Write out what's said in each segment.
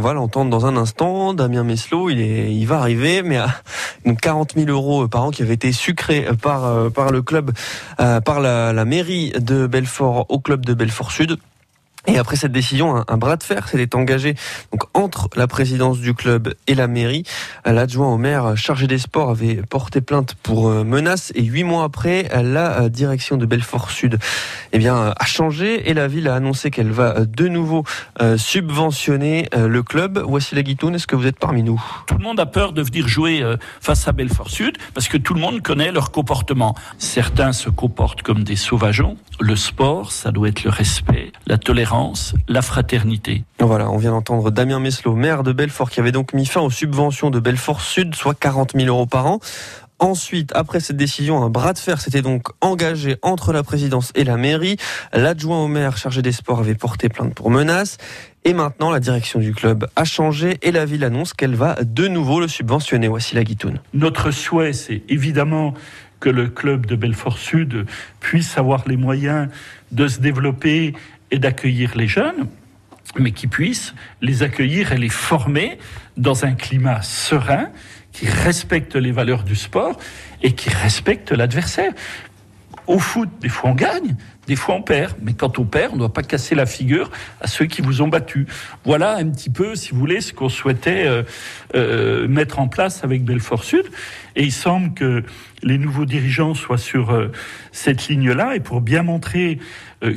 on va l'entendre dans un instant. Damien Meslot, il, va arriver, mais à donc 40 000 euros par an qui avaient été sucrés par, par le club, par la, la mairie de Belfort au club de Belfort Sud. Et après cette décision, un, bras de fer s'était engagé donc entre la présidence du club et la mairie. L'adjoint au maire chargé des sports avait porté plainte pour euh, menace et huit mois après, la euh, direction de Belfort Sud eh bien, a changé et la ville a annoncé qu'elle va euh, de nouveau subventionner le club. Voici la guitoune, est-ce que vous êtes parmi nous? Tout le monde a peur de venir jouer face à Belfort Sud parce que tout le monde connaît leur comportement. Certains se comportent comme des sauvageons. Le sport, ça doit être le respect, la tolérance la fraternité. Voilà, on vient d'entendre Damien Meslot, maire de Belfort, qui avait donc mis fin aux subventions de Belfort Sud, soit 40 000 euros par an. Ensuite, après cette décision, un bras de fer s'était donc engagé entre la présidence et la mairie. L'adjoint au maire chargé des sports avait porté plainte pour menace. Et maintenant, la direction du club a changé et la ville annonce qu'elle va de nouveau le subventionner. Voici la guitoune. Notre souhait, c'est évidemment que le club de Belfort Sud puisse avoir les moyens de se développer et d'accueillir les jeunes, mais qui puissent les accueillir et les former dans un climat serein, qui respecte les valeurs du sport et qui respecte l'adversaire. Au foot, des fois on gagne, des fois on perd, mais quand on perd, on ne doit pas casser la figure à ceux qui vous ont battu. Voilà un petit peu, si vous voulez, ce qu'on souhaitait euh, euh, mettre en place avec Belfort Sud. Et il semble que les nouveaux dirigeants soient sur euh, cette ligne-là. Et pour bien montrer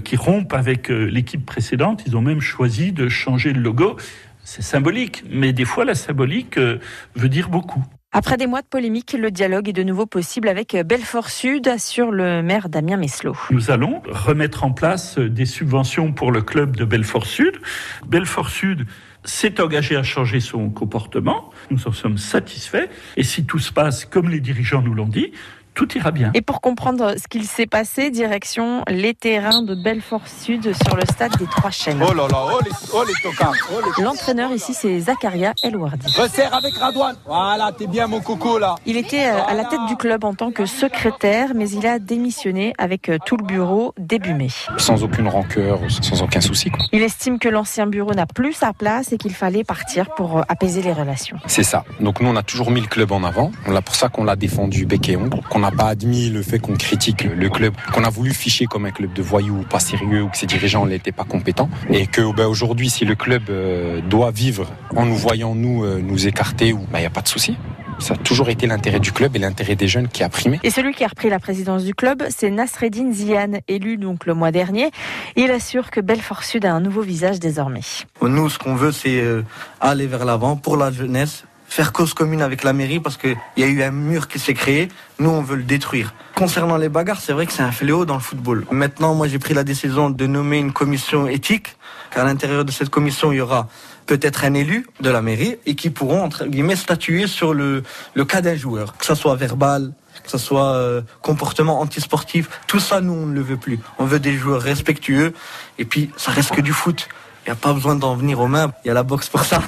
qu'ils rompent avec l'équipe précédente, ils ont même choisi de changer le logo. C'est symbolique, mais des fois la symbolique veut dire beaucoup. Après des mois de polémique, le dialogue est de nouveau possible avec Belfort Sud, assure le maire Damien Meslot. Nous allons remettre en place des subventions pour le club de Belfort Sud. Belfort Sud s'est engagé à changer son comportement. Nous en sommes satisfaits. Et si tout se passe comme les dirigeants nous l'ont dit, tout ira bien. Et pour comprendre ce qu'il s'est passé, direction les terrains de Belfort Sud sur le stade des Trois Chênes. Oh là là, oh les, oh les tocards. Oh L'entraîneur ici, c'est Zakaria Elwardi. Resserre avec Radouane. Voilà, t'es bien mon coco là. Il était euh, à la tête du club en tant que secrétaire, mais il a démissionné avec euh, tout le bureau début mai. Sans aucune rancœur, sans aucun souci. Quoi. Il estime que l'ancien bureau n'a plus sa place et qu'il fallait partir pour euh, apaiser les relations. C'est ça. Donc nous, on a toujours mis le club en avant. On pour ça qu'on l'a défendu bec et ongle, n'a pas admis le fait qu'on critique le club, qu'on a voulu ficher comme un club de voyous pas sérieux ou que ses dirigeants n'étaient pas compétents et que ben, aujourd'hui si le club euh, doit vivre en nous voyant nous euh, nous écarter, il ben, n'y a pas de souci. Ça a toujours été l'intérêt du club et l'intérêt des jeunes qui a primé. Et celui qui a repris la présidence du club, c'est Nasreddin Ziane, élu donc le mois dernier. Il assure que Belfort Sud a un nouveau visage désormais. Nous, ce qu'on veut, c'est euh, aller vers l'avant pour la jeunesse, faire cause commune avec la mairie parce qu'il y a eu un mur qui s'est créé. Nous, on veut le détruire. Concernant les bagarres, c'est vrai que c'est un fléau dans le football. Maintenant, moi, j'ai pris la décision de nommer une commission éthique. À l'intérieur de cette commission, il y aura peut-être un élu de la mairie et qui pourront, entre guillemets, statuer sur le, cas d'un joueur. Que ce soit verbal, que ce soit euh, comportement antisportif, tout ça, nous, on ne le veut plus. On veut des joueurs respectueux et puis ça reste que du foot. Il n'y a pas besoin d'en venir aux mains, il y a la boxe pour ça.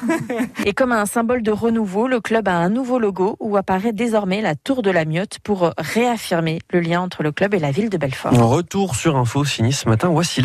Et comme un symbole de renouveau, le club a un nouveau logo où apparaît désormais la tour de la Miotte pour réaffirmer le lien entre le club et la ville de Belfort. Retour sur info signé ce matin, voici